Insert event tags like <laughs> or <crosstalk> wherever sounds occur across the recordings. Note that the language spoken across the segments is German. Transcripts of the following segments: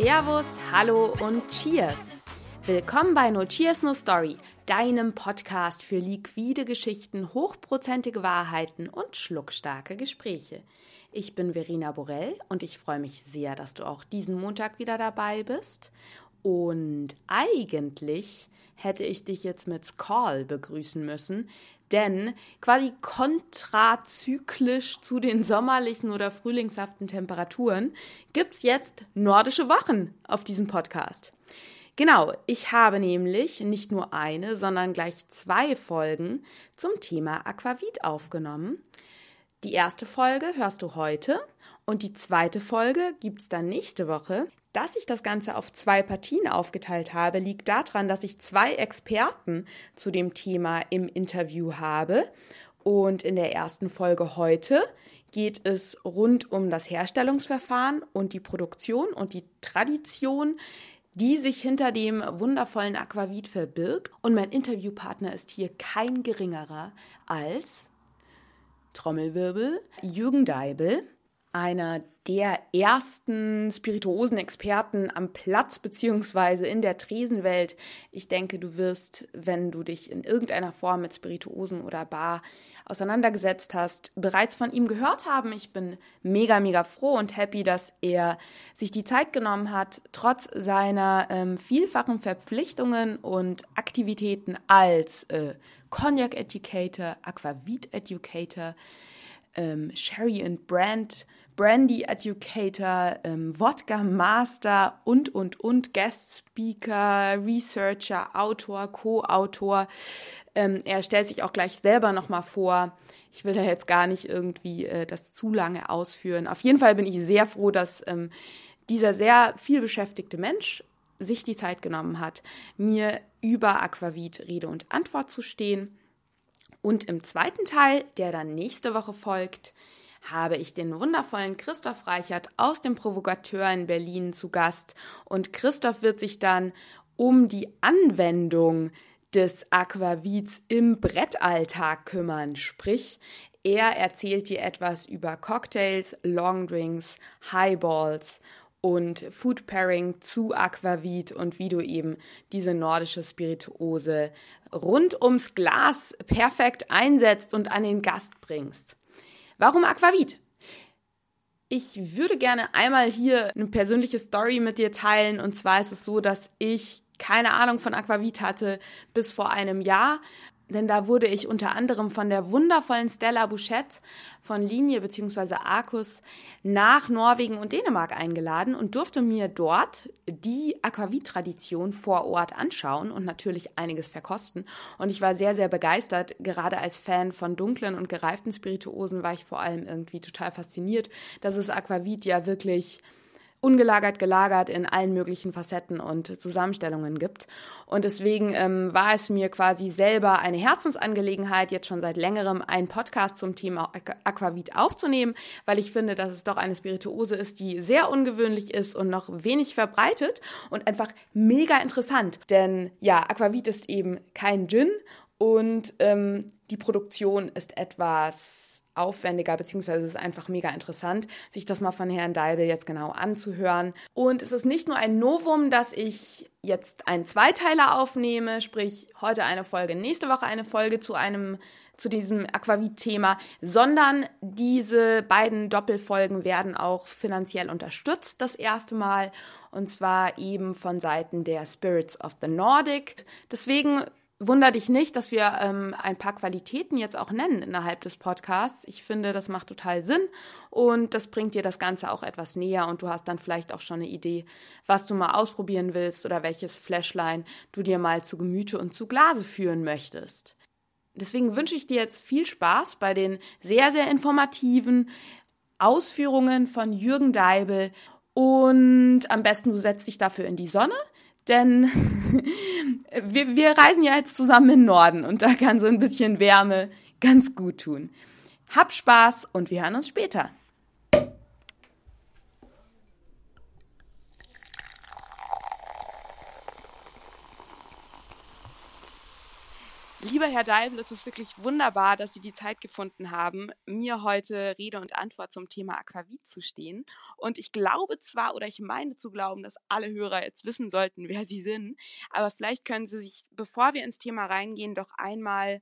Servus, Hallo und Cheers! Willkommen bei No Cheers No Story, deinem Podcast für liquide Geschichten, hochprozentige Wahrheiten und schluckstarke Gespräche. Ich bin Verena Borell und ich freue mich sehr, dass du auch diesen Montag wieder dabei bist. Und eigentlich hätte ich dich jetzt mit Call begrüßen müssen, denn quasi kontrazyklisch zu den sommerlichen oder frühlingshaften Temperaturen gibt es jetzt nordische Wochen auf diesem Podcast. Genau, ich habe nämlich nicht nur eine, sondern gleich zwei Folgen zum Thema Aquavit aufgenommen. Die erste Folge hörst du heute und die zweite Folge gibt es dann nächste Woche. Dass ich das Ganze auf zwei Partien aufgeteilt habe, liegt daran, dass ich zwei Experten zu dem Thema im Interview habe. Und in der ersten Folge heute geht es rund um das Herstellungsverfahren und die Produktion und die Tradition, die sich hinter dem wundervollen Aquavit verbirgt. Und mein Interviewpartner ist hier kein geringerer als Trommelwirbel Jürgen Deibel einer der ersten Spirituosen-Experten am Platz beziehungsweise in der Tresenwelt. Ich denke, du wirst, wenn du dich in irgendeiner Form mit Spirituosen oder Bar auseinandergesetzt hast, bereits von ihm gehört haben. Ich bin mega, mega froh und happy, dass er sich die Zeit genommen hat, trotz seiner ähm, vielfachen Verpflichtungen und Aktivitäten als äh, Cognac Educator, Aquavit Educator, ähm, Sherry and Brand Brandy Educator, ähm, Wodka Master und, und, und, Guest Speaker, Researcher, Autor, Co-Autor. Ähm, er stellt sich auch gleich selber nochmal vor. Ich will da jetzt gar nicht irgendwie äh, das zu lange ausführen. Auf jeden Fall bin ich sehr froh, dass ähm, dieser sehr viel beschäftigte Mensch sich die Zeit genommen hat, mir über Aquavit Rede und Antwort zu stehen. Und im zweiten Teil, der dann nächste Woche folgt, habe ich den wundervollen Christoph Reichert aus dem Provokateur in Berlin zu Gast. Und Christoph wird sich dann um die Anwendung des Aquavits im Brettalltag kümmern. Sprich, er erzählt dir etwas über Cocktails, Longdrinks, Highballs und Food Pairing zu Aquavit und wie du eben diese nordische Spirituose rund ums Glas perfekt einsetzt und an den Gast bringst. Warum Aquavit? Ich würde gerne einmal hier eine persönliche Story mit dir teilen. Und zwar ist es so, dass ich keine Ahnung von Aquavit hatte bis vor einem Jahr denn da wurde ich unter anderem von der wundervollen Stella Bouchette von Linie bzw. Arcus nach Norwegen und Dänemark eingeladen und durfte mir dort die Aquavit-Tradition vor Ort anschauen und natürlich einiges verkosten. Und ich war sehr, sehr begeistert. Gerade als Fan von dunklen und gereiften Spirituosen war ich vor allem irgendwie total fasziniert, dass es Aquavit ja wirklich ungelagert gelagert in allen möglichen Facetten und Zusammenstellungen gibt. Und deswegen ähm, war es mir quasi selber eine Herzensangelegenheit, jetzt schon seit längerem einen Podcast zum Thema Aquavit aufzunehmen, weil ich finde, dass es doch eine Spirituose ist, die sehr ungewöhnlich ist und noch wenig verbreitet und einfach mega interessant. Denn ja, Aquavit ist eben kein Gin und ähm, die Produktion ist etwas aufwendiger, beziehungsweise es ist einfach mega interessant, sich das mal von Herrn Deibel jetzt genau anzuhören. Und es ist nicht nur ein Novum, dass ich jetzt einen Zweiteiler aufnehme, sprich heute eine Folge, nächste Woche eine Folge zu einem zu diesem Aquavit-Thema, sondern diese beiden Doppelfolgen werden auch finanziell unterstützt, das erste Mal, und zwar eben von Seiten der Spirits of the Nordic. Deswegen Wunder dich nicht, dass wir ähm, ein paar Qualitäten jetzt auch nennen innerhalb des Podcasts. Ich finde, das macht total Sinn und das bringt dir das Ganze auch etwas näher und du hast dann vielleicht auch schon eine Idee, was du mal ausprobieren willst oder welches Flashline du dir mal zu Gemüte und zu Glase führen möchtest. Deswegen wünsche ich dir jetzt viel Spaß bei den sehr, sehr informativen Ausführungen von Jürgen Deibel und am besten du setzt dich dafür in die Sonne denn <laughs> wir, wir reisen ja jetzt zusammen in den Norden und da kann so ein bisschen Wärme ganz gut tun. Hab Spaß und wir hören uns später. Lieber Herr Deibel, es ist wirklich wunderbar, dass Sie die Zeit gefunden haben, mir heute Rede und Antwort zum Thema Aquavit zu stehen. Und ich glaube zwar oder ich meine zu glauben, dass alle Hörer jetzt wissen sollten, wer Sie sind, aber vielleicht können Sie sich, bevor wir ins Thema reingehen, doch einmal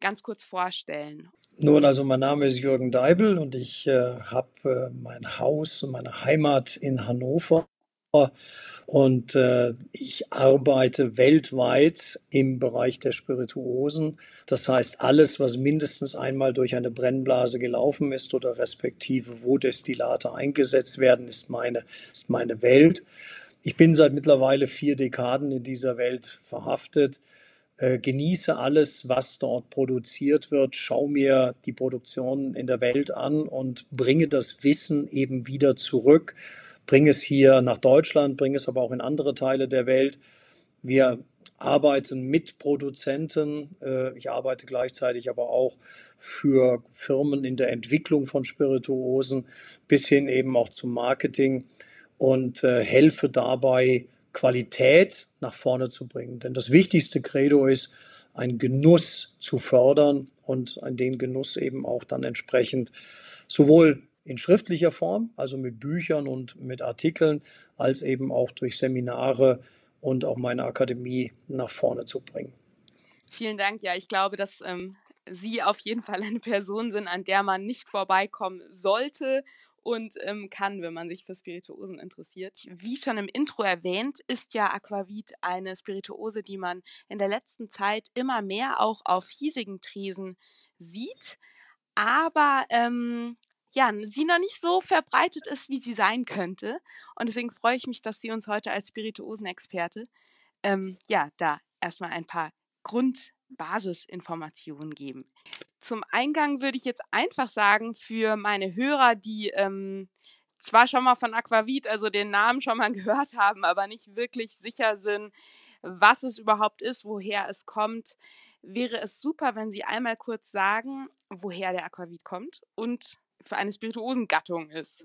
ganz kurz vorstellen. Nun, also mein Name ist Jürgen Deibel und ich äh, habe äh, mein Haus und meine Heimat in Hannover und äh, ich arbeite weltweit im Bereich der Spirituosen. Das heißt, alles, was mindestens einmal durch eine Brennblase gelaufen ist oder respektive wo Destillate eingesetzt werden, ist meine, ist meine Welt. Ich bin seit mittlerweile vier Dekaden in dieser Welt verhaftet äh, genieße alles, was dort produziert wird, schau mir die Produktion in der Welt an und bringe das Wissen eben wieder zurück bringe es hier nach Deutschland, bringe es aber auch in andere Teile der Welt. Wir arbeiten mit Produzenten. Äh, ich arbeite gleichzeitig aber auch für Firmen in der Entwicklung von Spirituosen bis hin eben auch zum Marketing und äh, helfe dabei, Qualität nach vorne zu bringen. Denn das wichtigste Credo ist, einen Genuss zu fördern und den Genuss eben auch dann entsprechend sowohl in schriftlicher Form, also mit Büchern und mit Artikeln, als eben auch durch Seminare und auch meine Akademie nach vorne zu bringen. Vielen Dank. Ja, ich glaube, dass ähm, Sie auf jeden Fall eine Person sind, an der man nicht vorbeikommen sollte und ähm, kann, wenn man sich für Spirituosen interessiert. Wie schon im Intro erwähnt, ist ja Aquavit eine Spirituose, die man in der letzten Zeit immer mehr auch auf hiesigen Tresen sieht. Aber ähm, ja, sie noch nicht so verbreitet ist, wie sie sein könnte. Und deswegen freue ich mich, dass Sie uns heute als Spirituosenexperte ähm, ja, da erstmal ein paar Grundbasisinformationen geben. Zum Eingang würde ich jetzt einfach sagen, für meine Hörer, die ähm, zwar schon mal von Aquavit, also den Namen schon mal <laughs> gehört haben, aber nicht wirklich sicher sind, was es überhaupt ist, woher es kommt, wäre es super, wenn Sie einmal kurz sagen, woher der Aquavit kommt und für eine Spirituosengattung ist.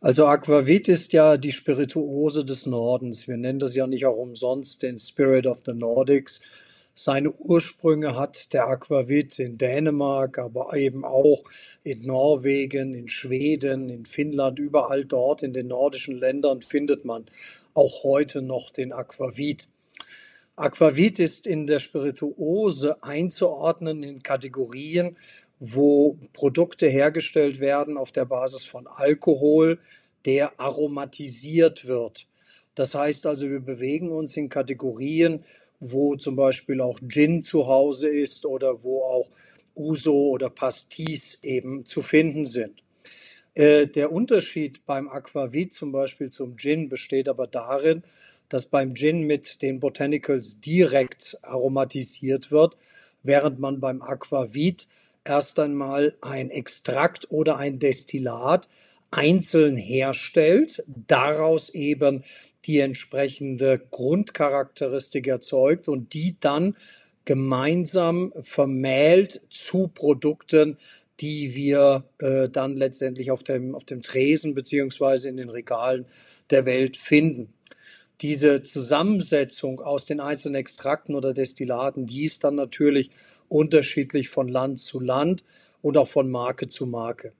Also Aquavit ist ja die Spirituose des Nordens. Wir nennen das ja nicht auch umsonst den Spirit of the Nordics. Seine Ursprünge hat der Aquavit in Dänemark, aber eben auch in Norwegen, in Schweden, in Finnland, überall dort in den nordischen Ländern findet man auch heute noch den Aquavit. Aquavit ist in der Spirituose einzuordnen in Kategorien, wo Produkte hergestellt werden auf der Basis von Alkohol, der aromatisiert wird. Das heißt also, wir bewegen uns in Kategorien, wo zum Beispiel auch Gin zu Hause ist oder wo auch Uso oder Pastis eben zu finden sind. Äh, der Unterschied beim Aquavit zum Beispiel zum Gin besteht aber darin, dass beim Gin mit den Botanicals direkt aromatisiert wird, während man beim Aquavit erst einmal ein Extrakt oder ein Destillat einzeln herstellt, daraus eben die entsprechende Grundcharakteristik erzeugt und die dann gemeinsam vermählt zu Produkten, die wir äh, dann letztendlich auf dem, auf dem Tresen beziehungsweise in den Regalen der Welt finden. Diese Zusammensetzung aus den einzelnen Extrakten oder Destillaten, die ist dann natürlich unterschiedlich von Land zu Land und auch von Marke zu Marke.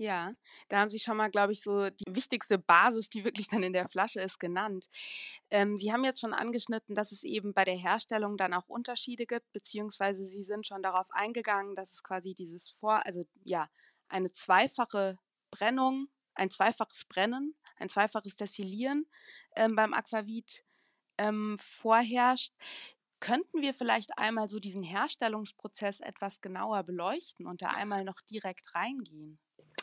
Ja, da haben Sie schon mal, glaube ich, so die wichtigste Basis, die wirklich dann in der Flasche ist, genannt. Ähm, Sie haben jetzt schon angeschnitten, dass es eben bei der Herstellung dann auch Unterschiede gibt, beziehungsweise Sie sind schon darauf eingegangen, dass es quasi dieses Vor, also ja, eine zweifache Brennung, ein zweifaches Brennen, ein zweifaches Destillieren ähm, beim Aquavit ähm, vorherrscht. Könnten wir vielleicht einmal so diesen Herstellungsprozess etwas genauer beleuchten und da einmal noch direkt reingehen?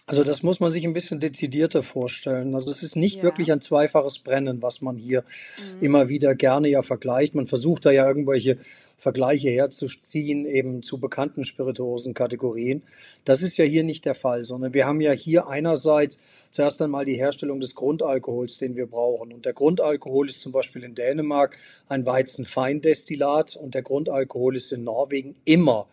Also das muss man sich ein bisschen dezidierter vorstellen. Also es ist nicht ja. wirklich ein zweifaches Brennen, was man hier mhm. immer wieder gerne ja vergleicht. Man versucht da ja irgendwelche Vergleiche herzuziehen, eben zu bekannten Spirituosenkategorien. Das ist ja hier nicht der Fall, sondern wir haben ja hier einerseits zuerst einmal die Herstellung des Grundalkohols, den wir brauchen. Und der Grundalkohol ist zum Beispiel in Dänemark ein Weizenfeindestillat und der Grundalkohol ist in Norwegen immer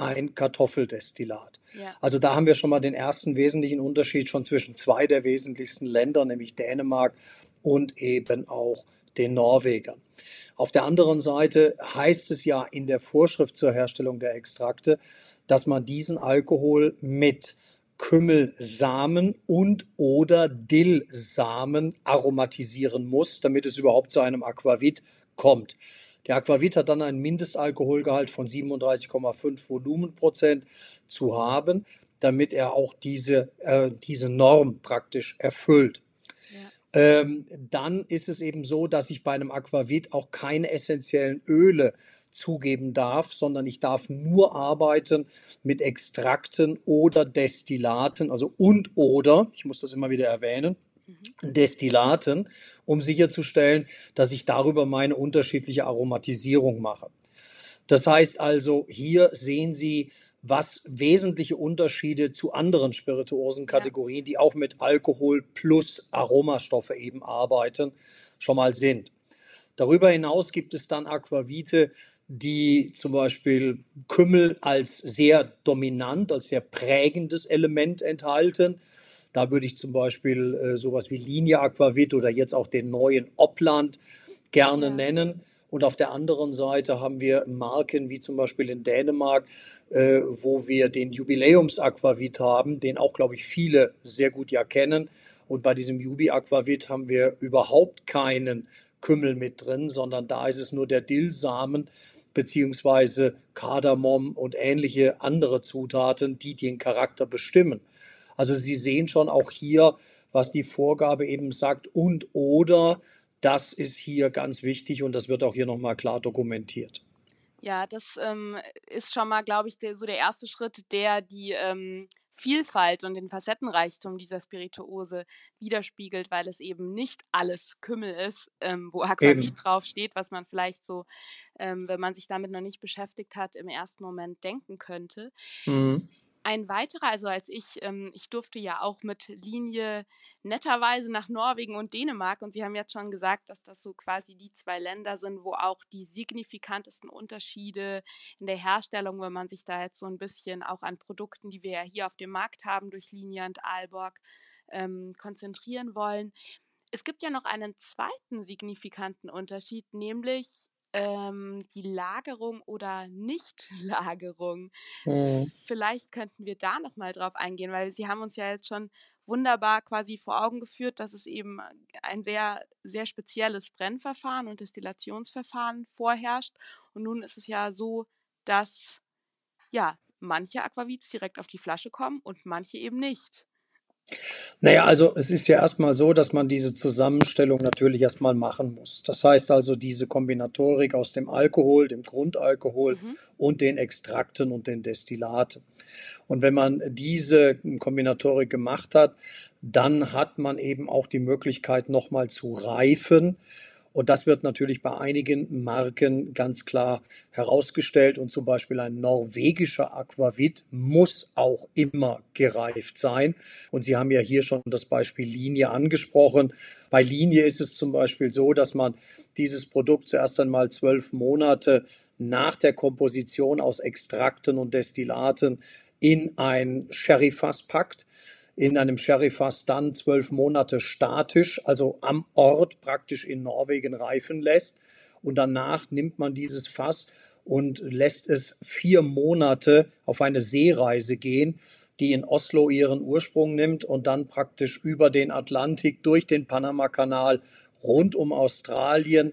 ein Kartoffeldestillat. Ja. Also da haben wir schon mal den ersten wesentlichen Unterschied schon zwischen zwei der wesentlichsten Länder, nämlich Dänemark und eben auch den Norwegern. Auf der anderen Seite heißt es ja in der Vorschrift zur Herstellung der Extrakte, dass man diesen Alkohol mit Kümmelsamen und oder Dillsamen aromatisieren muss, damit es überhaupt zu einem Aquavit kommt. Der Aquavit hat dann einen Mindestalkoholgehalt von 37,5 Volumenprozent zu haben, damit er auch diese, äh, diese Norm praktisch erfüllt. Ja. Ähm, dann ist es eben so, dass ich bei einem Aquavit auch keine essentiellen Öle zugeben darf, sondern ich darf nur arbeiten mit Extrakten oder Destillaten, also und oder, ich muss das immer wieder erwähnen. Destillaten, um sicherzustellen, dass ich darüber meine unterschiedliche Aromatisierung mache. Das heißt also, hier sehen Sie, was wesentliche Unterschiede zu anderen Spirituosenkategorien, ja. die auch mit Alkohol plus Aromastoffe eben arbeiten, schon mal sind. Darüber hinaus gibt es dann Aquavite, die zum Beispiel Kümmel als sehr dominant, als sehr prägendes Element enthalten. Da würde ich zum Beispiel äh, sowas wie Linie Aquavit oder jetzt auch den neuen Opland gerne ja. nennen. Und auf der anderen Seite haben wir Marken wie zum Beispiel in Dänemark, äh, wo wir den Jubiläums-Aquavit haben, den auch, glaube ich, viele sehr gut ja kennen. Und bei diesem Jubi-Aquavit haben wir überhaupt keinen Kümmel mit drin, sondern da ist es nur der Dillsamen, beziehungsweise Kardamom und ähnliche andere Zutaten, die den Charakter bestimmen. Also Sie sehen schon auch hier, was die Vorgabe eben sagt und oder, das ist hier ganz wichtig und das wird auch hier nochmal klar dokumentiert. Ja, das ähm, ist schon mal, glaube ich, der, so der erste Schritt, der die ähm, Vielfalt und den Facettenreichtum dieser Spirituose widerspiegelt, weil es eben nicht alles Kümmel ist, ähm, wo Aquavit draufsteht, was man vielleicht so, ähm, wenn man sich damit noch nicht beschäftigt hat, im ersten Moment denken könnte. Mhm ein weiterer, also als ich, ähm, ich durfte ja auch mit Linie netterweise nach Norwegen und Dänemark und Sie haben jetzt schon gesagt, dass das so quasi die zwei Länder sind, wo auch die signifikantesten Unterschiede in der Herstellung, wenn man sich da jetzt so ein bisschen auch an Produkten, die wir ja hier auf dem Markt haben, durch Linie und Aalborg ähm, konzentrieren wollen. Es gibt ja noch einen zweiten signifikanten Unterschied, nämlich ähm, die Lagerung oder Nicht-Lagerung. Mhm. Vielleicht könnten wir da nochmal drauf eingehen, weil Sie haben uns ja jetzt schon wunderbar quasi vor Augen geführt, dass es eben ein sehr, sehr spezielles Brennverfahren und Destillationsverfahren vorherrscht. Und nun ist es ja so, dass ja manche Aquavits direkt auf die Flasche kommen und manche eben nicht. Naja, also es ist ja erstmal so, dass man diese Zusammenstellung natürlich erstmal machen muss. Das heißt also diese Kombinatorik aus dem Alkohol, dem Grundalkohol mhm. und den Extrakten und den Destillaten. Und wenn man diese Kombinatorik gemacht hat, dann hat man eben auch die Möglichkeit, nochmal zu reifen und das wird natürlich bei einigen Marken ganz klar herausgestellt. Und zum Beispiel ein norwegischer Aquavit muss auch immer gereift sein. Und Sie haben ja hier schon das Beispiel Linie angesprochen. Bei Linie ist es zum Beispiel so, dass man dieses Produkt zuerst einmal zwölf Monate nach der Komposition aus Extrakten und Destillaten in ein Sherryfass packt in einem Sherryfass dann zwölf Monate statisch, also am Ort praktisch in Norwegen reifen lässt. Und danach nimmt man dieses Fass und lässt es vier Monate auf eine Seereise gehen, die in Oslo ihren Ursprung nimmt und dann praktisch über den Atlantik, durch den Panamakanal, rund um Australien,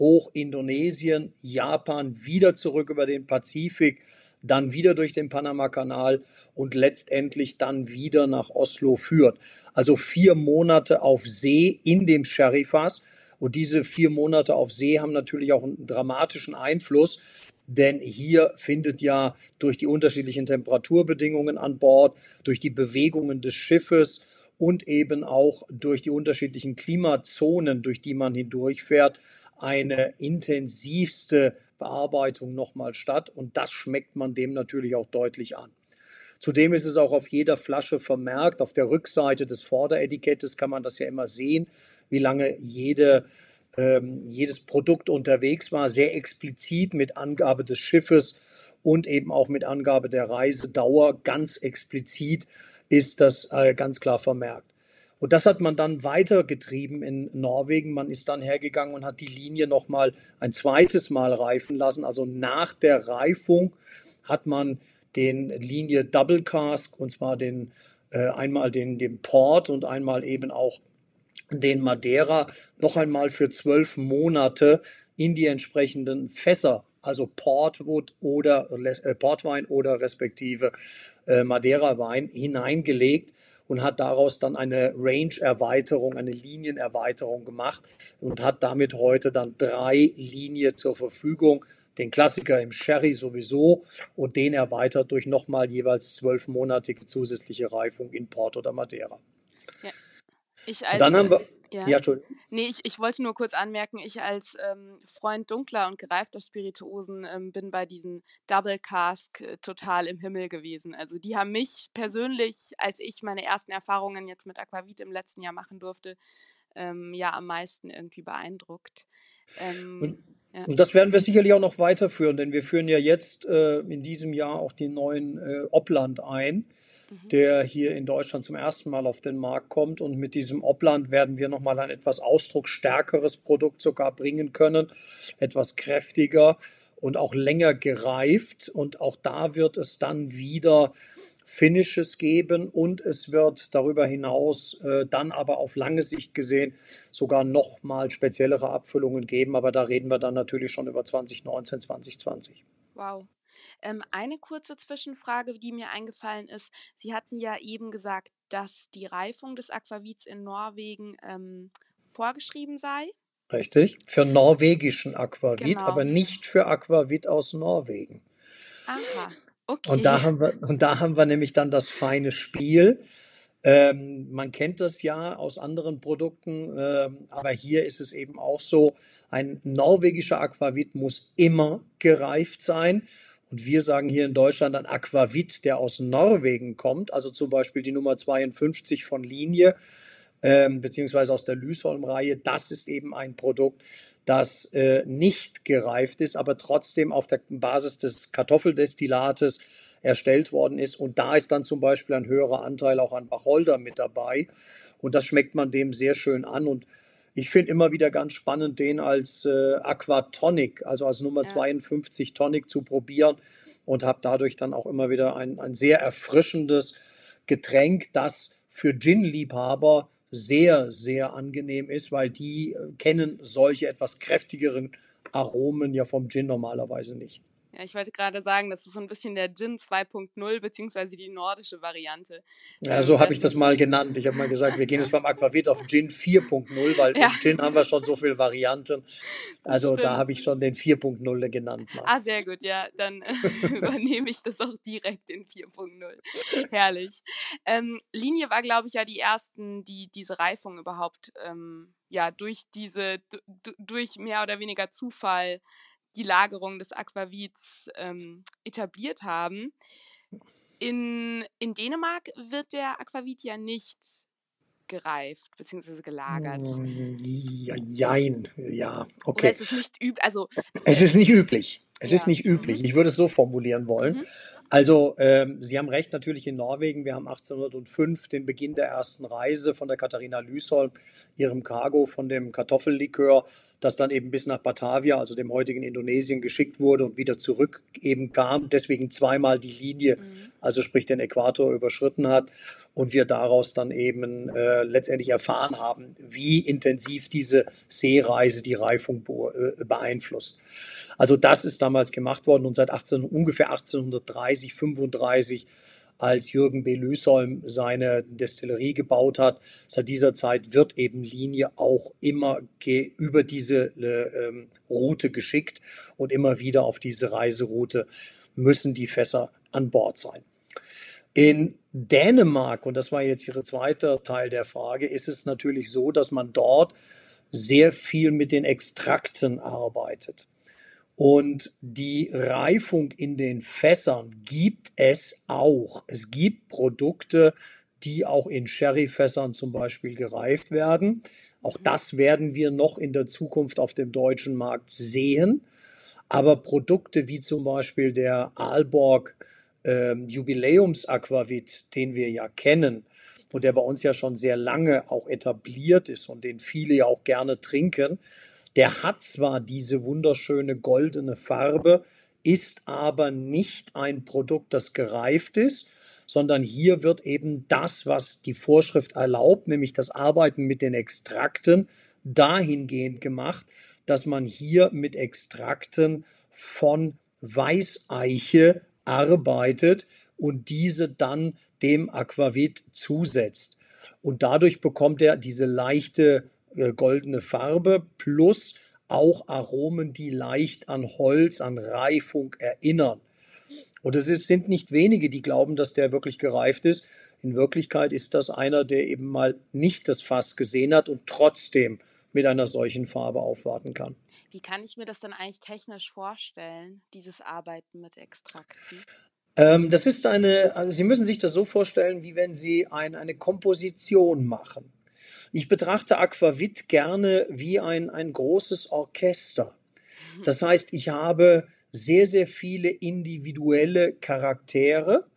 hoch Indonesien, Japan, wieder zurück über den Pazifik dann wieder durch den Panamakanal und letztendlich dann wieder nach Oslo führt. Also vier Monate auf See in dem Sherifas. Und diese vier Monate auf See haben natürlich auch einen dramatischen Einfluss, denn hier findet ja durch die unterschiedlichen Temperaturbedingungen an Bord, durch die Bewegungen des Schiffes und eben auch durch die unterschiedlichen Klimazonen, durch die man hindurchfährt, eine intensivste Bearbeitung nochmal statt und das schmeckt man dem natürlich auch deutlich an. Zudem ist es auch auf jeder Flasche vermerkt. Auf der Rückseite des Vorderetikettes kann man das ja immer sehen, wie lange jede, ähm, jedes Produkt unterwegs war. Sehr explizit mit Angabe des Schiffes und eben auch mit Angabe der Reisedauer. Ganz explizit ist das äh, ganz klar vermerkt. Und das hat man dann weitergetrieben in Norwegen. Man ist dann hergegangen und hat die Linie nochmal ein zweites Mal reifen lassen. Also nach der Reifung hat man den Linie Double Cask und zwar den äh, einmal den, den Port und einmal eben auch den Madeira noch einmal für zwölf Monate in die entsprechenden Fässer, also Portwood oder äh, Portwein oder respektive äh, Madeira-Wein hineingelegt und hat daraus dann eine Range-Erweiterung, eine Linienerweiterung gemacht und hat damit heute dann drei Linien zur Verfügung. Den Klassiker im Sherry sowieso und den erweitert durch nochmal jeweils zwölfmonatige zusätzliche Reifung in Port oder Madeira. Ja. Ich als, dann haben wir, ja. ja, Entschuldigung. Nee, ich, ich wollte nur kurz anmerken, ich als ähm, Freund dunkler und gereifter Spirituosen ähm, bin bei diesen Double Cask äh, total im Himmel gewesen. Also die haben mich persönlich, als ich meine ersten Erfahrungen jetzt mit Aquavit im letzten Jahr machen durfte, ähm, ja am meisten irgendwie beeindruckt. Ähm, und, ja. und, das werden wir sicherlich auch noch weiterführen, denn wir führen ja jetzt äh, in diesem Jahr auch den neuen äh, Opland ein. Mhm. der hier in Deutschland zum ersten Mal auf den Markt kommt. Und mit diesem Opland werden wir nochmal ein etwas ausdrucksstärkeres Produkt sogar bringen können, etwas kräftiger und auch länger gereift. Und auch da wird es dann wieder Finishes geben und es wird darüber hinaus äh, dann aber auf lange Sicht gesehen sogar nochmal speziellere Abfüllungen geben. Aber da reden wir dann natürlich schon über 2019, 2020. Wow. Ähm, eine kurze Zwischenfrage, die mir eingefallen ist. Sie hatten ja eben gesagt, dass die Reifung des Aquavits in Norwegen ähm, vorgeschrieben sei. Richtig, für norwegischen Aquavit, genau. aber nicht für Aquavit aus Norwegen. Aha, okay. Und da haben wir, und da haben wir nämlich dann das feine Spiel. Ähm, man kennt das ja aus anderen Produkten, ähm, aber hier ist es eben auch so, ein norwegischer Aquavit muss immer gereift sein. Und wir sagen hier in Deutschland ein Aquavit, der aus Norwegen kommt, also zum Beispiel die Nummer 52 von Linie, ähm, beziehungsweise aus der Lysholm-Reihe. Das ist eben ein Produkt, das äh, nicht gereift ist, aber trotzdem auf der Basis des Kartoffeldestillates erstellt worden ist. Und da ist dann zum Beispiel ein höherer Anteil auch an Wacholder mit dabei. Und das schmeckt man dem sehr schön an. Und ich finde immer wieder ganz spannend, den als äh, Aquatonic, also als Nummer ja. 52 Tonic zu probieren und habe dadurch dann auch immer wieder ein, ein sehr erfrischendes Getränk, das für Gin-Liebhaber sehr, sehr angenehm ist, weil die äh, kennen solche etwas kräftigeren Aromen ja vom Gin normalerweise nicht. Ja, ich wollte gerade sagen, das ist so ein bisschen der Gin 2.0 beziehungsweise die nordische Variante. Ja, so ähm, habe ich das mal genannt. Ich habe mal gesagt, wir gehen jetzt beim Aquavit auf Gin 4.0, weil <laughs> ja. im Gin haben wir schon so viele Varianten. Also da habe ich schon den 4.0 genannt. Mal. Ah, sehr gut, ja. Dann äh, <laughs> übernehme ich das auch direkt in 4.0. Herrlich. Ähm, Linie war, glaube ich, ja die ersten, die diese Reifung überhaupt ähm, ja durch diese, durch mehr oder weniger Zufall die Lagerung des Aquavits ähm, etabliert haben. In, in Dänemark wird der Aquavit ja nicht gereift bzw. gelagert. Mm, ja, jein, ja, okay. Oder es ist nicht üblich, also es ist nicht üblich. Es ja. ist nicht üblich. Mhm. Ich würde es so formulieren wollen. Mhm. Also, ähm, Sie haben recht, natürlich in Norwegen. Wir haben 1805 den Beginn der ersten Reise von der Katharina Lysholm, ihrem Cargo von dem Kartoffellikör, das dann eben bis nach Batavia, also dem heutigen Indonesien, geschickt wurde und wieder zurück eben kam. Deswegen zweimal die Linie, mhm. also sprich den Äquator überschritten hat und wir daraus dann eben äh, letztendlich erfahren haben, wie intensiv diese Seereise die Reifung äh, beeinflusst. Also das ist damals gemacht worden und seit 18, ungefähr 1830, 35 als Jürgen B. Lüsholm seine Destillerie gebaut hat. Seit dieser Zeit wird eben Linie auch immer über diese äh, Route geschickt und immer wieder auf diese Reiseroute müssen die Fässer an Bord sein. In Dänemark, und das war jetzt Ihre zweite Teil der Frage, ist es natürlich so, dass man dort sehr viel mit den Extrakten arbeitet. Und die Reifung in den Fässern gibt es auch. Es gibt Produkte, die auch in Sherryfässern zum Beispiel gereift werden. Auch das werden wir noch in der Zukunft auf dem deutschen Markt sehen. Aber Produkte wie zum Beispiel der Aalborg ähm, Jubiläumsaquavit, den wir ja kennen, und der bei uns ja schon sehr lange auch etabliert ist und den viele ja auch gerne trinken, der hat zwar diese wunderschöne goldene Farbe, ist aber nicht ein Produkt, das gereift ist, sondern hier wird eben das, was die Vorschrift erlaubt, nämlich das Arbeiten mit den Extrakten, dahingehend gemacht, dass man hier mit Extrakten von Weißeiche arbeitet und diese dann dem Aquavit zusetzt. Und dadurch bekommt er diese leichte äh, goldene Farbe plus auch Aromen, die leicht an Holz, an Reifung erinnern. Und es ist, sind nicht wenige, die glauben, dass der wirklich gereift ist. In Wirklichkeit ist das einer, der eben mal nicht das Fass gesehen hat und trotzdem mit einer solchen Farbe aufwarten kann. Wie kann ich mir das dann eigentlich technisch vorstellen, dieses Arbeiten mit Extrakten? Ähm, das ist eine, also Sie müssen sich das so vorstellen, wie wenn Sie ein, eine Komposition machen. Ich betrachte Aquavit gerne wie ein, ein großes Orchester. Mhm. Das heißt, ich habe sehr, sehr viele individuelle Charaktere.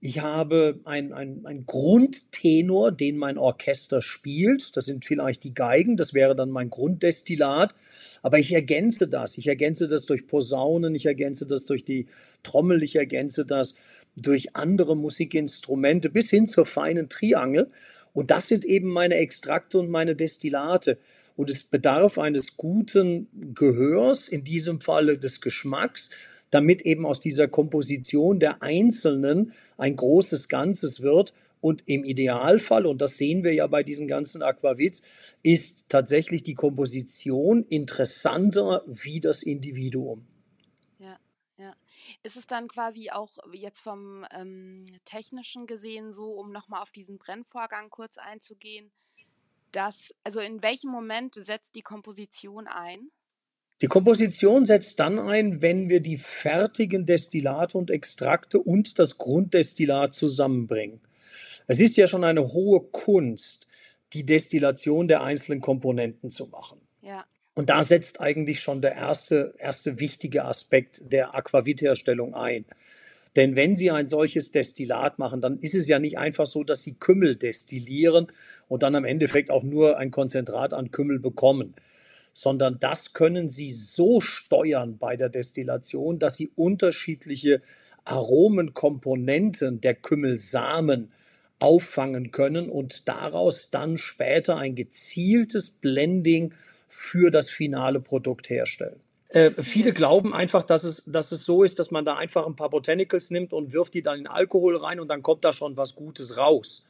Ich habe einen ein Grundtenor, den mein Orchester spielt. Das sind vielleicht die Geigen, das wäre dann mein Grunddestillat. Aber ich ergänze das. Ich ergänze das durch Posaunen, ich ergänze das durch die Trommel, ich ergänze das durch andere Musikinstrumente bis hin zur feinen Triangel. Und das sind eben meine Extrakte und meine Destillate. Und es bedarf eines guten Gehörs, in diesem Falle des Geschmacks, damit eben aus dieser Komposition der Einzelnen ein großes Ganzes wird. Und im Idealfall, und das sehen wir ja bei diesen ganzen Aquavits, ist tatsächlich die Komposition interessanter wie das Individuum. Ist es dann quasi auch jetzt vom ähm, technischen gesehen so, um nochmal auf diesen Brennvorgang kurz einzugehen, dass, also in welchem Moment setzt die Komposition ein? Die Komposition setzt dann ein, wenn wir die fertigen Destillate und Extrakte und das Grunddestillat zusammenbringen. Es ist ja schon eine hohe Kunst, die Destillation der einzelnen Komponenten zu machen. Ja. Und da setzt eigentlich schon der erste, erste wichtige Aspekt der Aquavitherstellung ein. Denn wenn Sie ein solches Destillat machen, dann ist es ja nicht einfach so, dass Sie Kümmel destillieren und dann am Endeffekt auch nur ein Konzentrat an Kümmel bekommen, sondern das können Sie so steuern bei der Destillation, dass Sie unterschiedliche Aromenkomponenten der Kümmelsamen auffangen können und daraus dann später ein gezieltes Blending für das finale Produkt herstellen. Äh, viele glauben einfach, dass es, dass es so ist, dass man da einfach ein paar Botanicals nimmt und wirft die dann in Alkohol rein und dann kommt da schon was Gutes raus.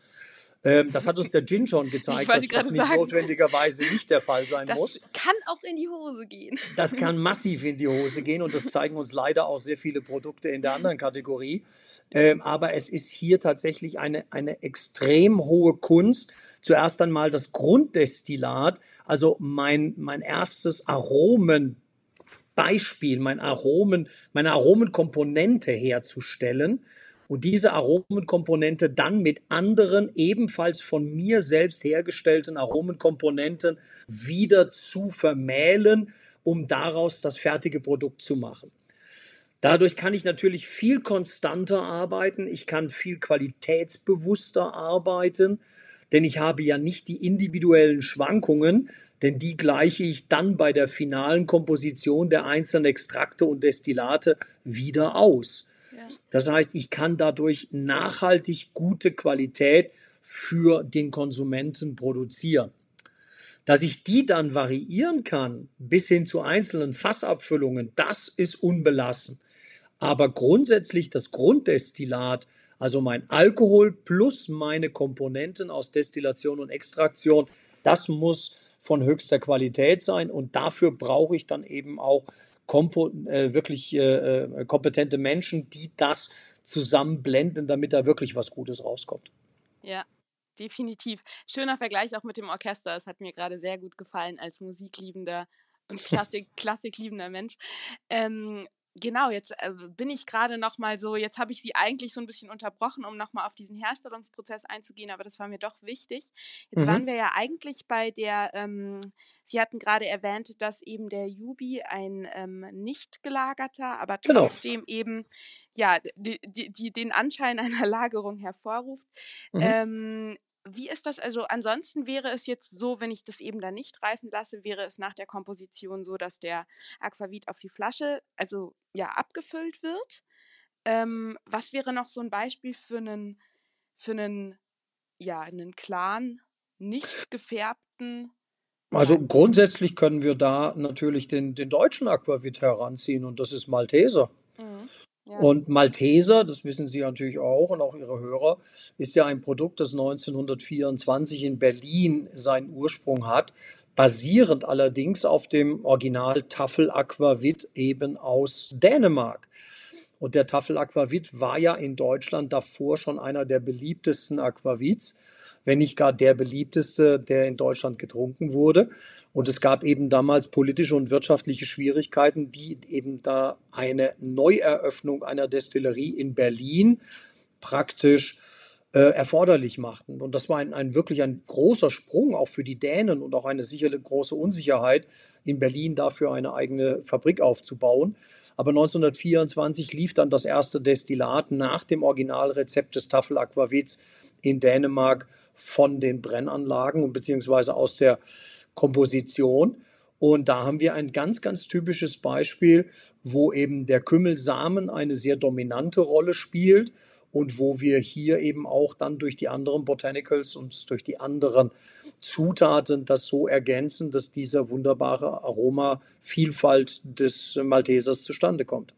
Ähm, das hat uns der Gin schon gezeigt, dass das nicht sagen. notwendigerweise nicht der Fall sein das muss. Das kann auch in die Hose gehen. Das kann massiv in die Hose gehen und das zeigen uns leider auch sehr viele Produkte in der anderen Kategorie. Ähm, aber es ist hier tatsächlich eine, eine extrem hohe Kunst, zuerst einmal das Grunddestillat, also mein, mein erstes Aromenbeispiel, mein Aromen, meine Aromenkomponente herzustellen und diese Aromenkomponente dann mit anderen ebenfalls von mir selbst hergestellten Aromenkomponenten wieder zu vermählen, um daraus das fertige Produkt zu machen. Dadurch kann ich natürlich viel konstanter arbeiten, ich kann viel qualitätsbewusster arbeiten denn ich habe ja nicht die individuellen Schwankungen, denn die gleiche ich dann bei der finalen Komposition der einzelnen Extrakte und Destillate wieder aus. Ja. Das heißt, ich kann dadurch nachhaltig gute Qualität für den Konsumenten produzieren. Dass ich die dann variieren kann bis hin zu einzelnen Fassabfüllungen, das ist unbelassen. Aber grundsätzlich das Grunddestillat also mein Alkohol plus meine Komponenten aus Destillation und Extraktion, das muss von höchster Qualität sein und dafür brauche ich dann eben auch äh, wirklich äh, äh kompetente Menschen, die das zusammenblenden, damit da wirklich was Gutes rauskommt. Ja, definitiv. Schöner Vergleich auch mit dem Orchester. Es hat mir gerade sehr gut gefallen als musikliebender und <laughs> Klassik, klassikliebender Mensch. Ähm, Genau, jetzt äh, bin ich gerade noch mal so, jetzt habe ich Sie eigentlich so ein bisschen unterbrochen, um noch mal auf diesen Herstellungsprozess einzugehen, aber das war mir doch wichtig. Jetzt mhm. waren wir ja eigentlich bei der, ähm, Sie hatten gerade erwähnt, dass eben der Jubi ein ähm, nicht gelagerter, aber genau. trotzdem genau. eben ja die, die, die, den Anschein einer <laughs> Lagerung hervorruft. Mhm. Ähm, wie ist das? Also ansonsten wäre es jetzt so, wenn ich das eben dann nicht reifen lasse, wäre es nach der Komposition so, dass der Aquavit auf die Flasche, also ja, abgefüllt wird. Ähm, was wäre noch so ein Beispiel für einen, für einen, ja, einen klaren, nicht gefärbten also grundsätzlich können wir da natürlich den, den deutschen Aquavit heranziehen und das ist Malteser. Mhm. Und Malteser, das wissen Sie natürlich auch und auch Ihre Hörer, ist ja ein Produkt, das 1924 in Berlin seinen Ursprung hat, basierend allerdings auf dem Original Tafel Aquavit eben aus Dänemark. Und der Tafel Aquavit war ja in Deutschland davor schon einer der beliebtesten Aquavits wenn nicht gar der beliebteste, der in Deutschland getrunken wurde. Und es gab eben damals politische und wirtschaftliche Schwierigkeiten, die eben da eine Neueröffnung einer Destillerie in Berlin praktisch äh, erforderlich machten. Und das war ein, ein wirklich ein großer Sprung auch für die Dänen und auch eine sicherlich große Unsicherheit, in Berlin dafür eine eigene Fabrik aufzubauen. Aber 1924 lief dann das erste Destillat nach dem Originalrezept des Tafel Aquavits in Dänemark von den Brennanlagen und beziehungsweise aus der Komposition. Und da haben wir ein ganz, ganz typisches Beispiel, wo eben der Kümmelsamen eine sehr dominante Rolle spielt und wo wir hier eben auch dann durch die anderen Botanicals und durch die anderen Zutaten das so ergänzen, dass dieser wunderbare Aromavielfalt des Maltesers zustande kommt.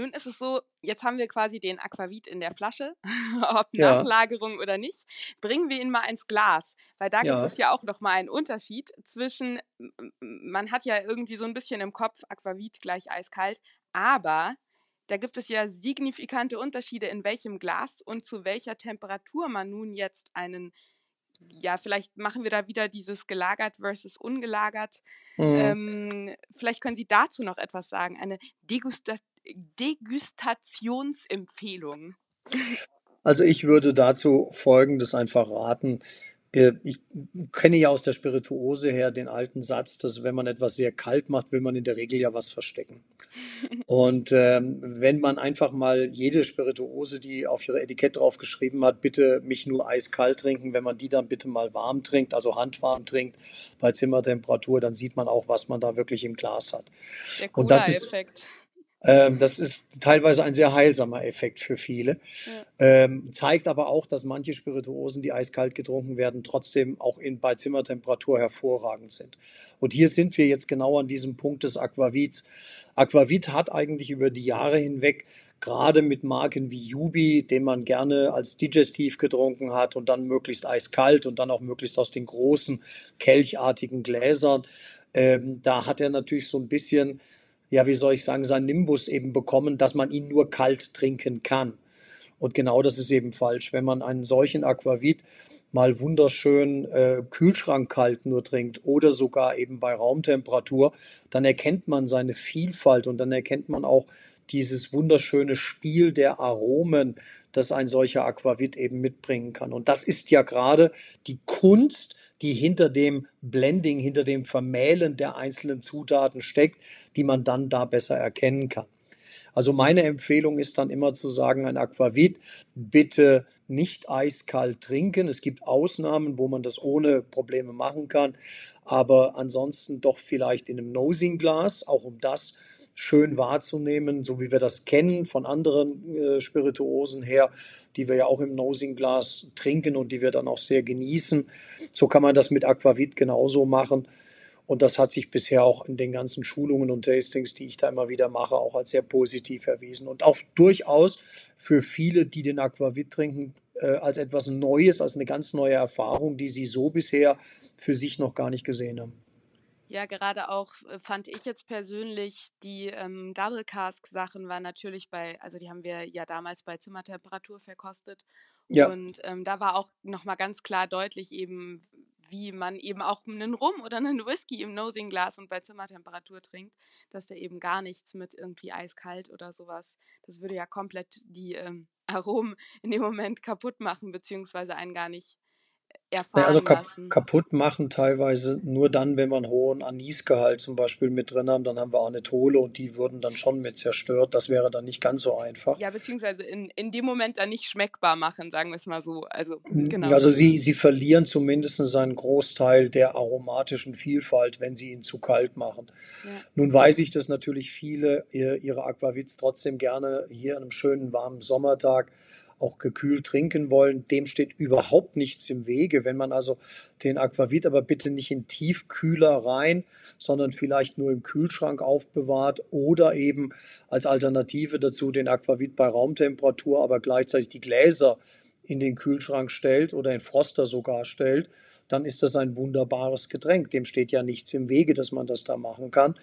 Nun ist es so, jetzt haben wir quasi den Aquavit in der Flasche, <laughs> ob ja. Nachlagerung oder nicht. Bringen wir ihn mal ins Glas, weil da ja. gibt es ja auch noch mal einen Unterschied zwischen, man hat ja irgendwie so ein bisschen im Kopf Aquavit gleich eiskalt, aber da gibt es ja signifikante Unterschiede, in welchem Glas und zu welcher Temperatur man nun jetzt einen ja, vielleicht machen wir da wieder dieses gelagert versus ungelagert. Mhm. Ähm, vielleicht können Sie dazu noch etwas sagen. Eine Degusta Degustationsempfehlung. Also ich würde dazu Folgendes einfach raten. Äh, ich kenne ja aus der Spirituose her den alten Satz, dass wenn man etwas sehr kalt macht, will man in der Regel ja was verstecken. <laughs> Und ähm, wenn man einfach mal jede Spirituose, die auf ihre Etikett drauf geschrieben hat, bitte mich nur eiskalt trinken, wenn man die dann bitte mal warm trinkt, also handwarm trinkt bei Zimmertemperatur, dann sieht man auch, was man da wirklich im Glas hat. Der Cola-Effekt. Ähm, das ist teilweise ein sehr heilsamer Effekt für viele. Ja. Ähm, zeigt aber auch, dass manche Spirituosen, die eiskalt getrunken werden, trotzdem auch in, bei Zimmertemperatur hervorragend sind. Und hier sind wir jetzt genau an diesem Punkt des Aquavits. Aquavit hat eigentlich über die Jahre hinweg gerade mit Marken wie Yubi, den man gerne als Digestiv getrunken hat und dann möglichst eiskalt und dann auch möglichst aus den großen kelchartigen Gläsern. Ähm, da hat er natürlich so ein bisschen ja, wie soll ich sagen, sein Nimbus eben bekommen, dass man ihn nur kalt trinken kann. Und genau das ist eben falsch. Wenn man einen solchen Aquavit mal wunderschön äh, kühlschrankkalt nur trinkt oder sogar eben bei Raumtemperatur, dann erkennt man seine Vielfalt und dann erkennt man auch dieses wunderschöne Spiel der Aromen, das ein solcher Aquavit eben mitbringen kann. Und das ist ja gerade die Kunst, die hinter dem Blending, hinter dem Vermählen der einzelnen Zutaten steckt, die man dann da besser erkennen kann. Also meine Empfehlung ist dann immer zu sagen, ein Aquavit bitte nicht eiskalt trinken. Es gibt Ausnahmen, wo man das ohne Probleme machen kann, aber ansonsten doch vielleicht in einem Nosing-Glas, auch um das schön wahrzunehmen, so wie wir das kennen von anderen äh, Spirituosen her, die wir ja auch im Nosing-Glas trinken und die wir dann auch sehr genießen. So kann man das mit Aquavit genauso machen. Und das hat sich bisher auch in den ganzen Schulungen und Tastings, die ich da immer wieder mache, auch als sehr positiv erwiesen. Und auch durchaus für viele, die den Aquavit trinken, äh, als etwas Neues, als eine ganz neue Erfahrung, die sie so bisher für sich noch gar nicht gesehen haben. Ja, gerade auch äh, fand ich jetzt persönlich, die ähm, Double Cask Sachen waren natürlich bei, also die haben wir ja damals bei Zimmertemperatur verkostet. Ja. Und ähm, da war auch nochmal ganz klar deutlich eben, wie man eben auch einen Rum oder einen Whisky im Nosing-Glas und bei Zimmertemperatur trinkt, dass der eben gar nichts mit irgendwie eiskalt oder sowas, das würde ja komplett die ähm, Aromen in dem Moment kaputt machen, beziehungsweise einen gar nicht erfahren also kap lassen. kaputt machen teilweise nur dann, wenn wir einen hohen Anisgehalt zum Beispiel mit drin haben, dann haben wir Anethole und die würden dann schon mit zerstört. Das wäre dann nicht ganz so einfach. Ja, beziehungsweise in, in dem Moment dann nicht schmeckbar machen, sagen wir es mal so. Also, genau. Also sie, sie verlieren zumindest einen Großteil der aromatischen Vielfalt, wenn sie ihn zu kalt machen. Ja. Nun weiß ich, dass natürlich viele ihre Aquavits trotzdem gerne hier an einem schönen warmen Sommertag auch gekühlt trinken wollen, dem steht überhaupt nichts im Wege. Wenn man also den Aquavit aber bitte nicht in Tiefkühler rein, sondern vielleicht nur im Kühlschrank aufbewahrt oder eben als Alternative dazu den Aquavit bei Raumtemperatur, aber gleichzeitig die Gläser in den Kühlschrank stellt oder in Froster sogar stellt, dann ist das ein wunderbares Getränk. Dem steht ja nichts im Wege, dass man das da machen kann.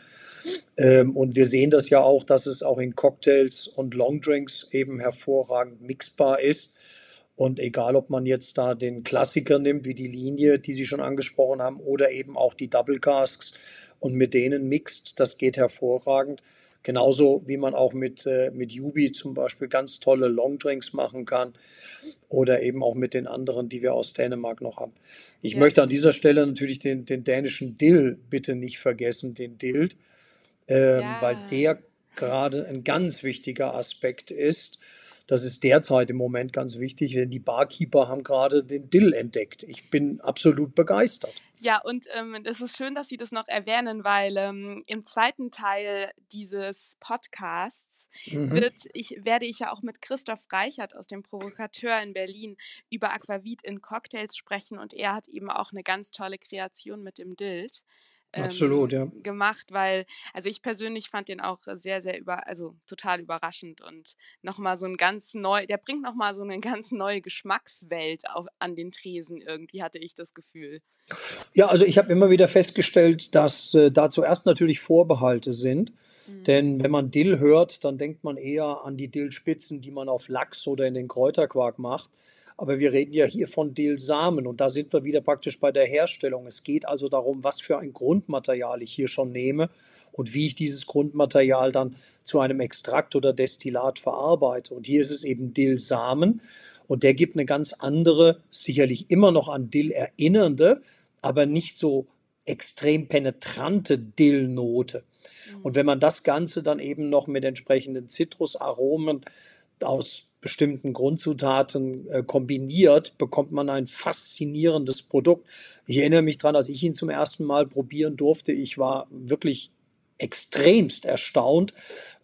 Ähm, und wir sehen das ja auch, dass es auch in Cocktails und Longdrinks eben hervorragend mixbar ist. Und egal, ob man jetzt da den Klassiker nimmt, wie die Linie, die Sie schon angesprochen haben, oder eben auch die Double Casks und mit denen mixt, das geht hervorragend. Genauso wie man auch mit, äh, mit Yubi zum Beispiel ganz tolle Longdrinks machen kann oder eben auch mit den anderen, die wir aus Dänemark noch haben. Ich ja. möchte an dieser Stelle natürlich den, den dänischen Dill bitte nicht vergessen, den Dild ähm, ja. weil der gerade ein ganz wichtiger Aspekt ist. Das ist derzeit im Moment ganz wichtig, denn die Barkeeper haben gerade den Dill entdeckt. Ich bin absolut begeistert. Ja, und ähm, das ist schön, dass Sie das noch erwähnen, weil ähm, im zweiten Teil dieses Podcasts mhm. wird ich, werde ich ja auch mit Christoph Reichert aus dem Provokateur in Berlin über Aquavit in Cocktails sprechen und er hat eben auch eine ganz tolle Kreation mit dem Dild ähm, Absolut, ja. gemacht, weil, also ich persönlich fand den auch sehr, sehr über, also total überraschend und nochmal so ein ganz neu, der bringt nochmal so eine <laughs> ganz neue Geschmackswelt auf, an den Tresen irgendwie, hatte ich das Gefühl. Ja, also ich habe immer wieder festgestellt, dass äh, da zuerst natürlich Vorbehalte sind. Mhm. Denn wenn man Dill hört, dann denkt man eher an die Dillspitzen, die man auf Lachs oder in den Kräuterquark macht. Aber wir reden ja hier von Dillsamen und da sind wir wieder praktisch bei der Herstellung. Es geht also darum, was für ein Grundmaterial ich hier schon nehme und wie ich dieses Grundmaterial dann zu einem Extrakt oder Destillat verarbeite. Und hier ist es eben Dillsamen und der gibt eine ganz andere, sicherlich immer noch an Dill erinnernde, aber nicht so extrem penetrante Dillnote. Mhm. Und wenn man das Ganze dann eben noch mit entsprechenden Zitrusaromen aus bestimmten Grundzutaten äh, kombiniert, bekommt man ein faszinierendes Produkt. Ich erinnere mich dran, als ich ihn zum ersten Mal probieren durfte, ich war wirklich extremst erstaunt,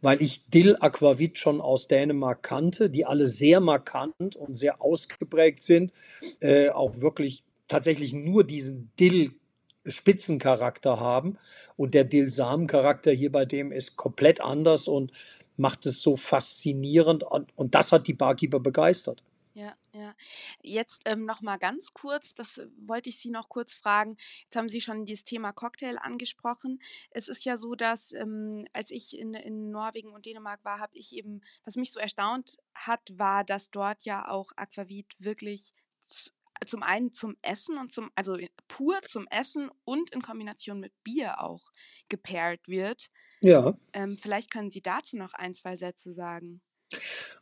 weil ich Dill Aquavit schon aus Dänemark kannte, die alle sehr markant und sehr ausgeprägt sind, äh, auch wirklich tatsächlich nur diesen Dill Spitzencharakter haben und der Dill-Samen-Charakter hier bei dem ist komplett anders und macht es so faszinierend und, und das hat die Barkeeper begeistert. Ja, ja. Jetzt ähm, noch mal ganz kurz, das wollte ich Sie noch kurz fragen. Jetzt haben Sie schon dieses Thema Cocktail angesprochen. Es ist ja so, dass ähm, als ich in, in Norwegen und Dänemark war, habe ich eben, was mich so erstaunt hat, war, dass dort ja auch Aquavit wirklich zum einen zum Essen und zum, also pur zum Essen und in Kombination mit Bier auch gepaart wird. Ja. Ähm, vielleicht können Sie dazu noch ein, zwei Sätze sagen.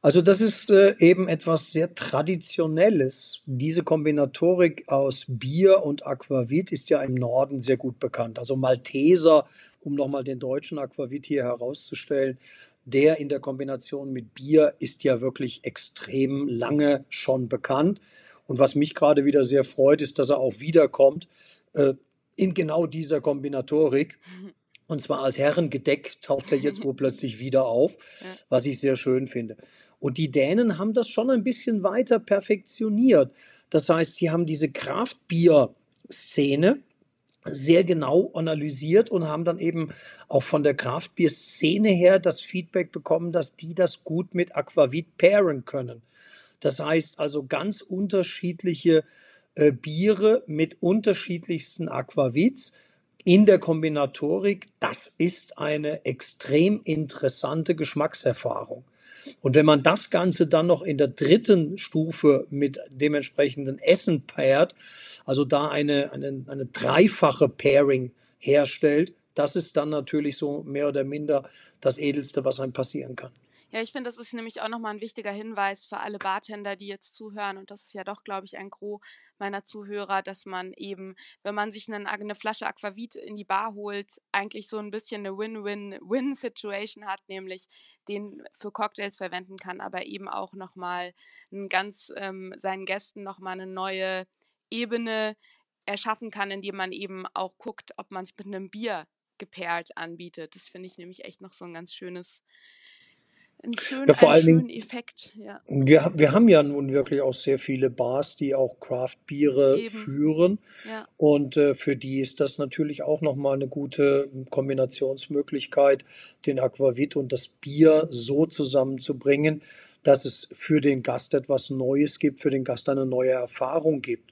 Also das ist äh, eben etwas sehr Traditionelles. Diese Kombinatorik aus Bier und Aquavit ist ja im Norden sehr gut bekannt. Also Malteser, um nochmal den deutschen Aquavit hier herauszustellen, der in der Kombination mit Bier ist ja wirklich extrem lange schon bekannt. Und was mich gerade wieder sehr freut, ist, dass er auch wiederkommt äh, in genau dieser Kombinatorik. <laughs> Und zwar als Herrengedeck taucht er jetzt <laughs> wohl plötzlich wieder auf, ja. was ich sehr schön finde. Und die Dänen haben das schon ein bisschen weiter perfektioniert. Das heißt, sie haben diese Kraftbier-Szene sehr genau analysiert und haben dann eben auch von der Kraftbier-Szene her das Feedback bekommen, dass die das gut mit Aquavit pairen können. Das heißt also ganz unterschiedliche äh, Biere mit unterschiedlichsten Aquavits in der Kombinatorik, das ist eine extrem interessante Geschmackserfahrung. Und wenn man das Ganze dann noch in der dritten Stufe mit dementsprechenden Essen pairt, also da eine, eine, eine dreifache Pairing herstellt, das ist dann natürlich so mehr oder minder das Edelste, was einem passieren kann. Ja, ich finde, das ist nämlich auch nochmal ein wichtiger Hinweis für alle Bartender, die jetzt zuhören. Und das ist ja doch, glaube ich, ein Gros meiner Zuhörer, dass man eben, wenn man sich eine, eine Flasche Aquavit in die Bar holt, eigentlich so ein bisschen eine Win-Win-Win-Situation hat, nämlich den für Cocktails verwenden kann, aber eben auch nochmal ganz ähm, seinen Gästen nochmal eine neue Ebene erschaffen kann, indem man eben auch guckt, ob man es mit einem Bier gepaart anbietet. Das finde ich nämlich echt noch so ein ganz schönes einen schönen, Ja, vor allen Dingen, Effekt, ja. wir, wir haben ja nun wirklich auch sehr viele Bars, die auch Craft-Biere führen. ja, Und äh, für die ist das natürlich auch nochmal eine gute Kombinationsmöglichkeit, den Aquavit und das Bier so zusammenzubringen, dass es für den Gast etwas Neues gibt, für den Gast eine neue Erfahrung gibt.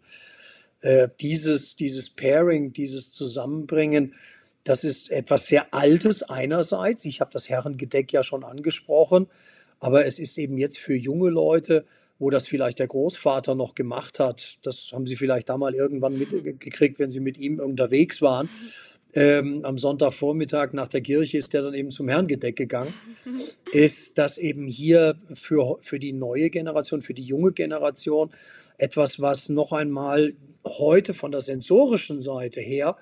Äh, dieses, dieses Pairing, dieses Zusammenbringen, das ist etwas sehr Altes einerseits. Ich habe das Herrengedeck ja schon angesprochen, aber es ist eben jetzt für junge Leute, wo das vielleicht der Großvater noch gemacht hat. Das haben sie vielleicht da mal irgendwann mitgekriegt, wenn sie mit ihm unterwegs waren. Ähm, am Sonntagvormittag nach der Kirche ist er dann eben zum Herrengedeck gegangen. Ist das eben hier für, für die neue Generation, für die junge Generation etwas, was noch einmal heute von der sensorischen Seite her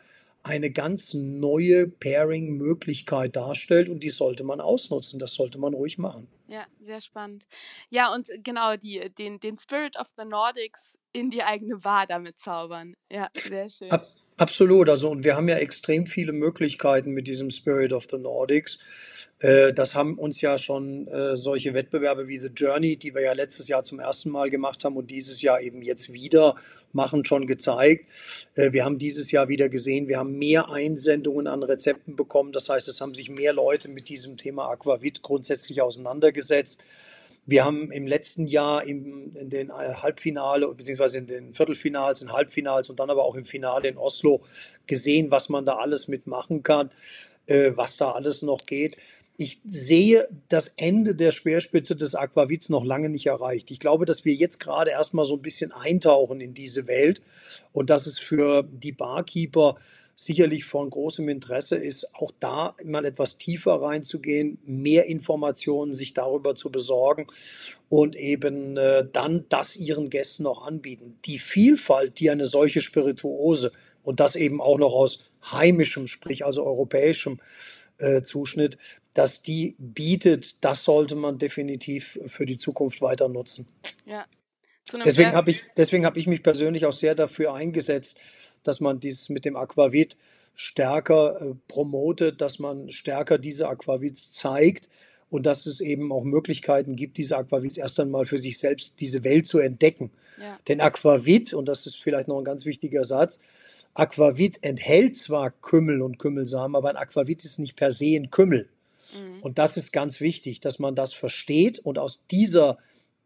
eine ganz neue Pairing-Möglichkeit darstellt und die sollte man ausnutzen. Das sollte man ruhig machen. Ja, sehr spannend. Ja, und genau, die, den, den Spirit of the Nordics in die eigene Bar damit zaubern. Ja, sehr schön. Ab, absolut. Also, und wir haben ja extrem viele Möglichkeiten mit diesem Spirit of the Nordics. Äh, das haben uns ja schon äh, solche Wettbewerbe wie The Journey, die wir ja letztes Jahr zum ersten Mal gemacht haben und dieses Jahr eben jetzt wieder machen, schon gezeigt. Äh, wir haben dieses Jahr wieder gesehen, wir haben mehr Einsendungen an Rezepten bekommen. Das heißt, es haben sich mehr Leute mit diesem Thema Aquavit grundsätzlich auseinandergesetzt. Wir haben im letzten Jahr in den Halbfinale beziehungsweise in den Viertelfinals, in Halbfinals und dann aber auch im Finale in Oslo gesehen, was man da alles mitmachen kann, was da alles noch geht ich sehe das Ende der Speerspitze des Aquavits noch lange nicht erreicht. Ich glaube, dass wir jetzt gerade erstmal so ein bisschen eintauchen in diese Welt und dass es für die Barkeeper sicherlich von großem Interesse ist, auch da mal etwas tiefer reinzugehen, mehr Informationen sich darüber zu besorgen und eben äh, dann das ihren Gästen noch anbieten. Die Vielfalt, die eine solche Spirituose und das eben auch noch aus heimischem, sprich also europäischem äh, Zuschnitt, dass die bietet, das sollte man definitiv für die Zukunft weiter nutzen. Ja, deswegen habe ich, deswegen habe ich mich persönlich auch sehr dafür eingesetzt, dass man dieses mit dem Aquavit stärker äh, promotet, dass man stärker diese Aquavits zeigt und dass es eben auch Möglichkeiten gibt, diese Aquavits erst einmal für sich selbst, diese Welt zu entdecken. Ja. Denn Aquavit, und das ist vielleicht noch ein ganz wichtiger Satz, Aquavit enthält zwar Kümmel und Kümmelsamen, aber ein Aquavit ist nicht per se ein Kümmel. Mhm. Und das ist ganz wichtig, dass man das versteht und aus dieser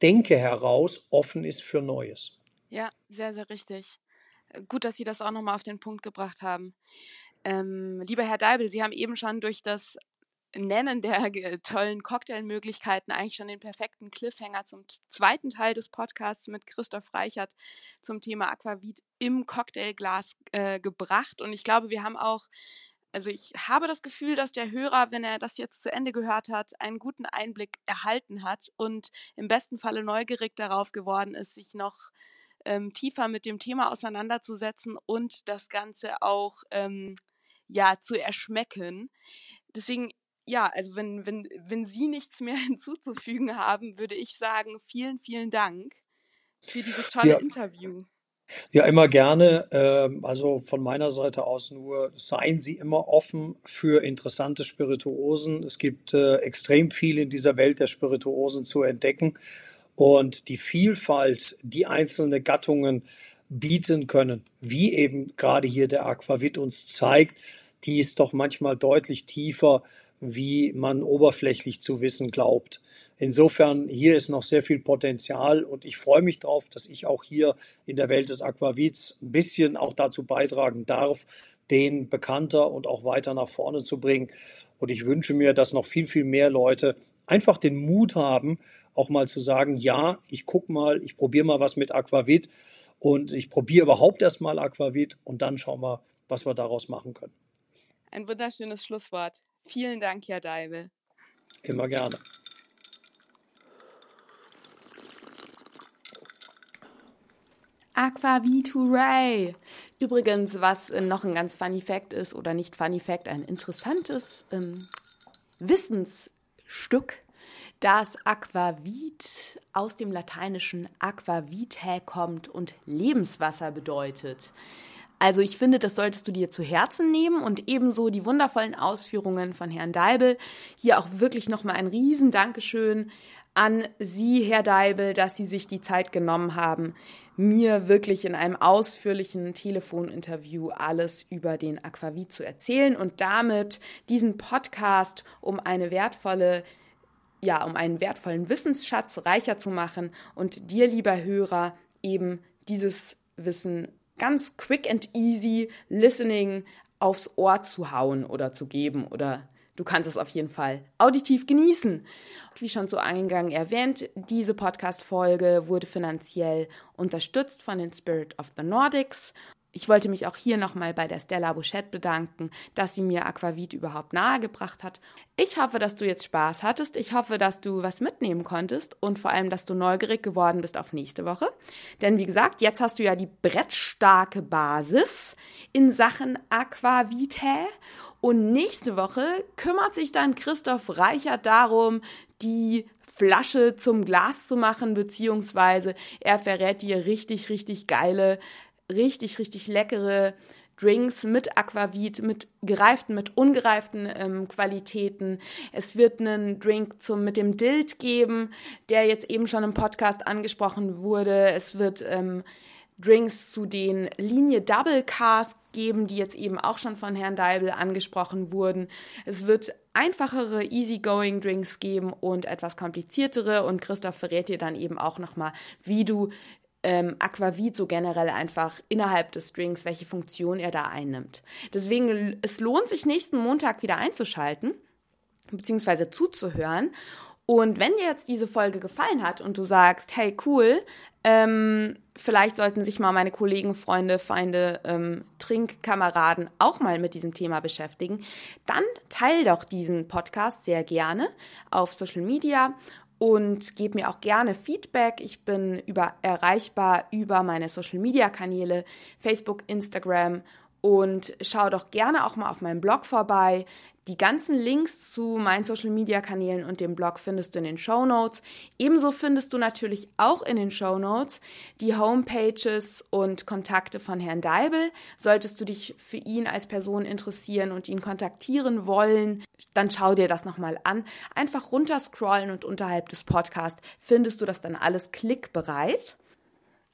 Denke heraus offen ist für Neues. Ja, sehr, sehr richtig. Gut, dass Sie das auch nochmal auf den Punkt gebracht haben. Ähm, lieber Herr Deibel, Sie haben eben schon durch das Nennen der <laughs> tollen Cocktailmöglichkeiten eigentlich schon den perfekten Cliffhanger zum zweiten Teil des Podcasts mit Christoph Reichert zum Thema Aquavit im Cocktailglas äh, gebracht. Und ich glaube, wir haben auch also ich habe das Gefühl, dass der Hörer, wenn er das jetzt zu Ende gehört hat, einen guten Einblick erhalten hat und im besten Falle neugierig darauf geworden ist, sich noch ähm, tiefer mit dem Thema auseinanderzusetzen und das Ganze auch ähm, ja zu erschmecken. Deswegen ja, also wenn, wenn, wenn Sie nichts mehr <laughs> hinzuzufügen haben, würde ich sagen, vielen, vielen Dank für dieses tolle ja. Interview. Ja, immer gerne. Ähm, also von meiner Seite aus nur, seien Sie immer offen für interessante Spirituosen. Es gibt äh, extrem viel in dieser Welt der Spirituosen zu entdecken. Und die Vielfalt, die einzelne Gattungen bieten können, wie eben gerade hier der Aquavit uns zeigt, die ist doch manchmal deutlich tiefer, wie man oberflächlich zu wissen glaubt. Insofern, hier ist noch sehr viel Potenzial und ich freue mich darauf, dass ich auch hier in der Welt des Aquavits ein bisschen auch dazu beitragen darf, den bekannter und auch weiter nach vorne zu bringen. Und ich wünsche mir, dass noch viel, viel mehr Leute einfach den Mut haben, auch mal zu sagen, ja, ich gucke mal, ich probiere mal was mit Aquavit und ich probiere überhaupt erstmal Aquavit und dann schauen wir, was wir daraus machen können. Ein wunderschönes Schlusswort. Vielen Dank, Herr Deibel. Immer gerne. Aquavit Hooray! Übrigens, was noch ein ganz funny Fact ist, oder nicht funny Fact, ein interessantes ähm, Wissensstück, dass Aquavit aus dem lateinischen Aquavitae kommt und Lebenswasser bedeutet. Also ich finde, das solltest du dir zu Herzen nehmen und ebenso die wundervollen Ausführungen von Herrn Deibel. Hier auch wirklich nochmal ein riesen Dankeschön an Sie, Herr Deibel, dass Sie sich die Zeit genommen haben, mir wirklich in einem ausführlichen Telefoninterview alles über den Aquavit zu erzählen und damit diesen Podcast um eine wertvolle ja, um einen wertvollen Wissensschatz reicher zu machen und dir, lieber Hörer, eben dieses Wissen ganz quick and easy listening aufs Ohr zu hauen oder zu geben oder Du kannst es auf jeden Fall auditiv genießen. Wie schon so eingegangen erwähnt, diese Podcast-Folge wurde finanziell unterstützt von den Spirit of the Nordics ich wollte mich auch hier nochmal bei der Stella Bouchette bedanken, dass sie mir Aquavit überhaupt nahegebracht hat. Ich hoffe, dass du jetzt Spaß hattest. Ich hoffe, dass du was mitnehmen konntest und vor allem, dass du neugierig geworden bist auf nächste Woche. Denn wie gesagt, jetzt hast du ja die brettstarke Basis in Sachen Aquavitae. Und nächste Woche kümmert sich dann Christoph Reichert darum, die Flasche zum Glas zu machen, beziehungsweise er verrät dir richtig, richtig geile richtig, richtig leckere Drinks mit Aquavit, mit gereiften, mit ungereiften ähm, Qualitäten. Es wird einen Drink zum, mit dem Dild geben, der jetzt eben schon im Podcast angesprochen wurde. Es wird ähm, Drinks zu den Linie Double Cars geben, die jetzt eben auch schon von Herrn Deibel angesprochen wurden. Es wird einfachere Easygoing Drinks geben und etwas kompliziertere und Christoph verrät dir dann eben auch nochmal, wie du ähm, Aquavit so generell einfach innerhalb des Drinks, welche Funktion er da einnimmt. Deswegen, es lohnt sich nächsten Montag wieder einzuschalten, beziehungsweise zuzuhören. Und wenn dir jetzt diese Folge gefallen hat und du sagst, hey cool, ähm, vielleicht sollten sich mal meine Kollegen, Freunde, Feinde, ähm, Trinkkameraden auch mal mit diesem Thema beschäftigen, dann teil doch diesen Podcast sehr gerne auf Social Media und gebe mir auch gerne Feedback. Ich bin über, erreichbar über meine Social Media Kanäle, Facebook, Instagram und schau doch gerne auch mal auf meinem Blog vorbei. Die ganzen Links zu meinen Social Media Kanälen und dem Blog findest du in den Show Notes. Ebenso findest du natürlich auch in den Show Notes die Homepages und Kontakte von Herrn Deibel. Solltest du dich für ihn als Person interessieren und ihn kontaktieren wollen, dann schau dir das nochmal an. Einfach runterscrollen und unterhalb des Podcasts findest du das dann alles klickbereit.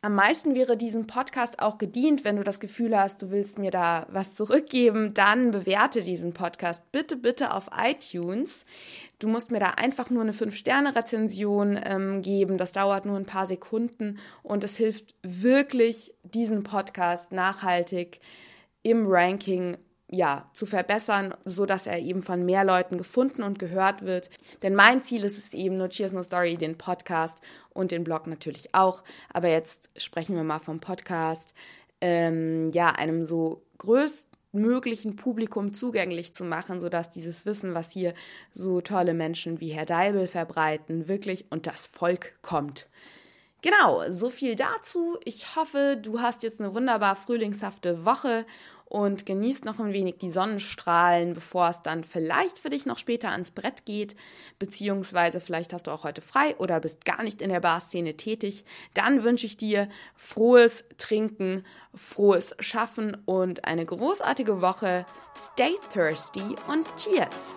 Am meisten wäre diesem Podcast auch gedient, wenn du das Gefühl hast, du willst mir da was zurückgeben, dann bewerte diesen Podcast bitte, bitte auf iTunes. Du musst mir da einfach nur eine 5-Sterne-Rezension ähm, geben. Das dauert nur ein paar Sekunden und es hilft wirklich, diesen Podcast nachhaltig im Ranking ja, zu verbessern, so dass er eben von mehr Leuten gefunden und gehört wird. Denn mein Ziel ist es eben, nur Cheers No Story, den Podcast und den Blog natürlich auch. Aber jetzt sprechen wir mal vom Podcast, ähm, ja, einem so größtmöglichen Publikum zugänglich zu machen, sodass dieses Wissen, was hier so tolle Menschen wie Herr Deibel verbreiten, wirklich und das Volk kommt. Genau, so viel dazu. Ich hoffe, du hast jetzt eine wunderbar frühlingshafte Woche und genießt noch ein wenig die Sonnenstrahlen, bevor es dann vielleicht für dich noch später ans Brett geht, beziehungsweise vielleicht hast du auch heute frei oder bist gar nicht in der Barszene tätig. Dann wünsche ich dir frohes Trinken, frohes Schaffen und eine großartige Woche. Stay thirsty und cheers!